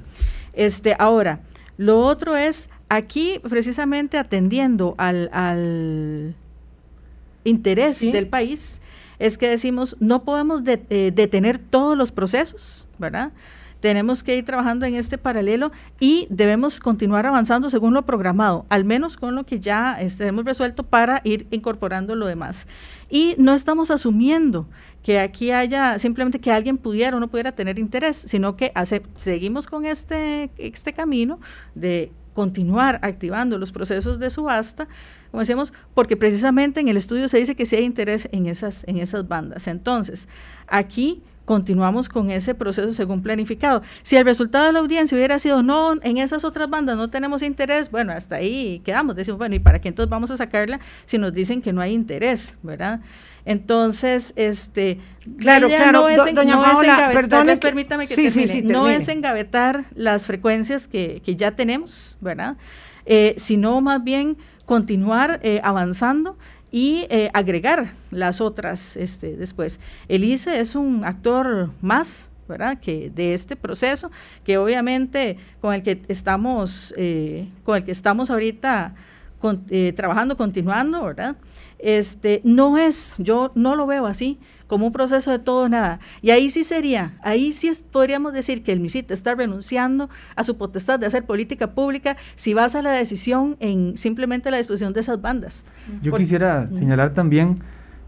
Este, ahora, lo otro es aquí precisamente atendiendo al, interés del país, es que decimos, no podemos eh, detener todos los procesos, ¿verdad? Tenemos que ir trabajando en este paralelo y debemos continuar avanzando según lo programado, al menos con lo que ya este, hemos resuelto para ir incorporando lo demás. Y no estamos asumiendo que aquí haya simplemente que alguien pudiera o no pudiera tener interés, sino que seguimos con este, este camino de continuar activando los procesos de subasta, como decíamos, porque precisamente en el estudio se dice que sí hay interés en esas, en esas bandas. Entonces, aquí continuamos con ese proceso según planificado. Si el resultado de la audiencia hubiera sido no, en esas otras bandas no tenemos interés, bueno, hasta ahí quedamos. Decimos, bueno, ¿y para qué entonces vamos a sacarla si nos dicen que no hay interés, verdad? Entonces, este, claro, claro, no es, doña Paola, perdón, permítame que termine, no es engavetar las frecuencias que, que ya tenemos, ¿verdad? Eh, sino más bien continuar eh, avanzando y eh, agregar las otras este, después. El ICE es un actor más, ¿verdad? Que de este proceso, que obviamente con el que estamos, eh, con el que estamos ahorita eh, trabajando, continuando, ¿verdad? Este, no es, yo no lo veo así, como un proceso de todo o nada. Y ahí sí sería, ahí sí podríamos decir que el MISIT está renunciando a su potestad de hacer política pública si basa la decisión en simplemente la disposición de esas bandas. Yo quisiera señalar también,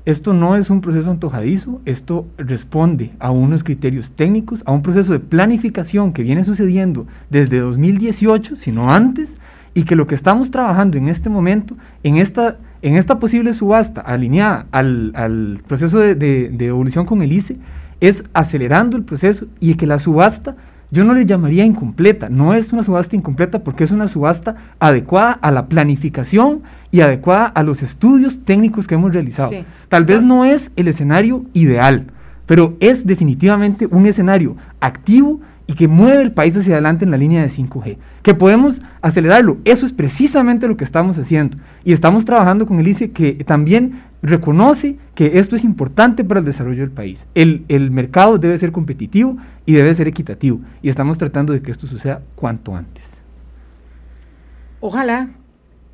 esto no es un proceso antojadizo, esto responde a unos criterios técnicos, a un proceso de planificación que viene sucediendo desde 2018, sino antes, y que lo que estamos trabajando en este momento, en esta en esta posible subasta alineada al, proceso de, de, devolución con el ICE, es acelerando el proceso y que la subasta yo no le llamaría incompleta, no es una subasta incompleta porque es una subasta adecuada a la planificación y adecuada a los estudios técnicos que hemos realizado. Tal vez no es el escenario ideal, pero es definitivamente un escenario activo y que mueve el país hacia adelante en la línea de 5G, que podemos acelerarlo. Eso es precisamente lo que estamos haciendo. Y estamos trabajando con el ICE que también reconoce que esto es importante para el desarrollo del país. El, el mercado debe ser competitivo y debe ser equitativo. Y estamos tratando de que esto suceda cuanto antes. Ojalá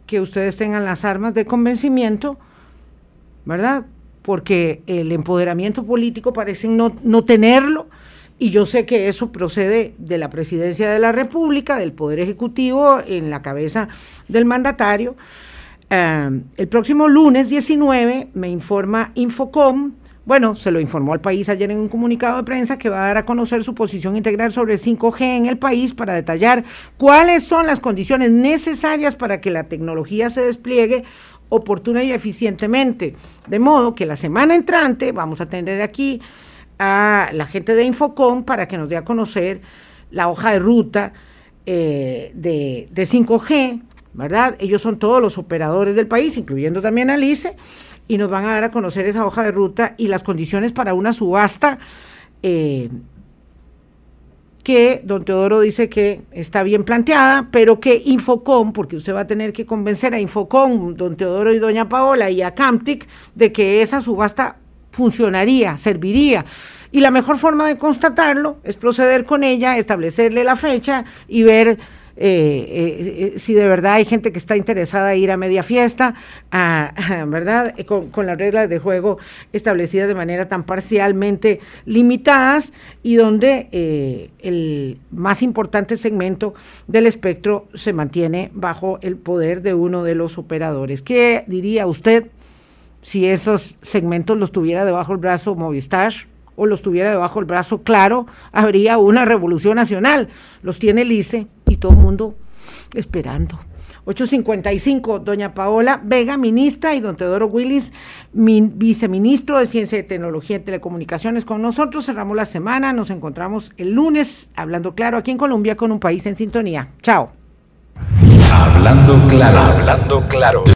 que ustedes tengan las armas de convencimiento, ¿verdad? Porque el empoderamiento político parece no, no tenerlo y yo sé que eso procede de la presidencia de la República, del Poder Ejecutivo, en la cabeza del mandatario. Eh, el próximo lunes 19 me informa Infocom, Bueno, se lo informó al país ayer en un comunicado de prensa que va a dar a conocer su posición integral sobre 5G en el país para detallar cuáles son las condiciones necesarias para que la tecnología se despliegue oportuna y eficientemente. De modo que la semana entrante vamos a tener aquí a la gente de Infocom para que nos dé a conocer la hoja de ruta eh, de, de 5G, ¿verdad? Ellos son todos los operadores del país, incluyendo también a Alice, y nos van a dar a conocer esa hoja de ruta y las condiciones para una subasta eh, que don Teodoro dice que está bien planteada, pero que Infocom, porque usted va a tener que convencer a Infocom, don Teodoro y doña Paola y a Camtic de que esa subasta funcionaría, serviría. Y la mejor forma de constatarlo es proceder con ella, establecerle la fecha y ver eh, eh, eh, si de verdad hay gente que está interesada en ir a media fiesta, ¿verdad? Con, con, las reglas de juego establecidas de manera tan parcialmente limitadas y donde el más importante segmento del espectro se mantiene bajo el poder de uno de los operadores. ¿Qué diría usted si esos segmentos los tuviera debajo del brazo Movistar? o los tuviera debajo del brazo, claro, habría una revolución nacional. Los tiene Lice y todo el mundo esperando. 855, doña Paola Vega, ministra, y don Teodoro Willis, viceministro de Ciencia y Tecnología y Telecomunicaciones con nosotros. Cerramos la semana, nos encontramos el lunes, hablando claro, aquí en Colombia con un país en sintonía. Chao. Hablando claro, hablando claro.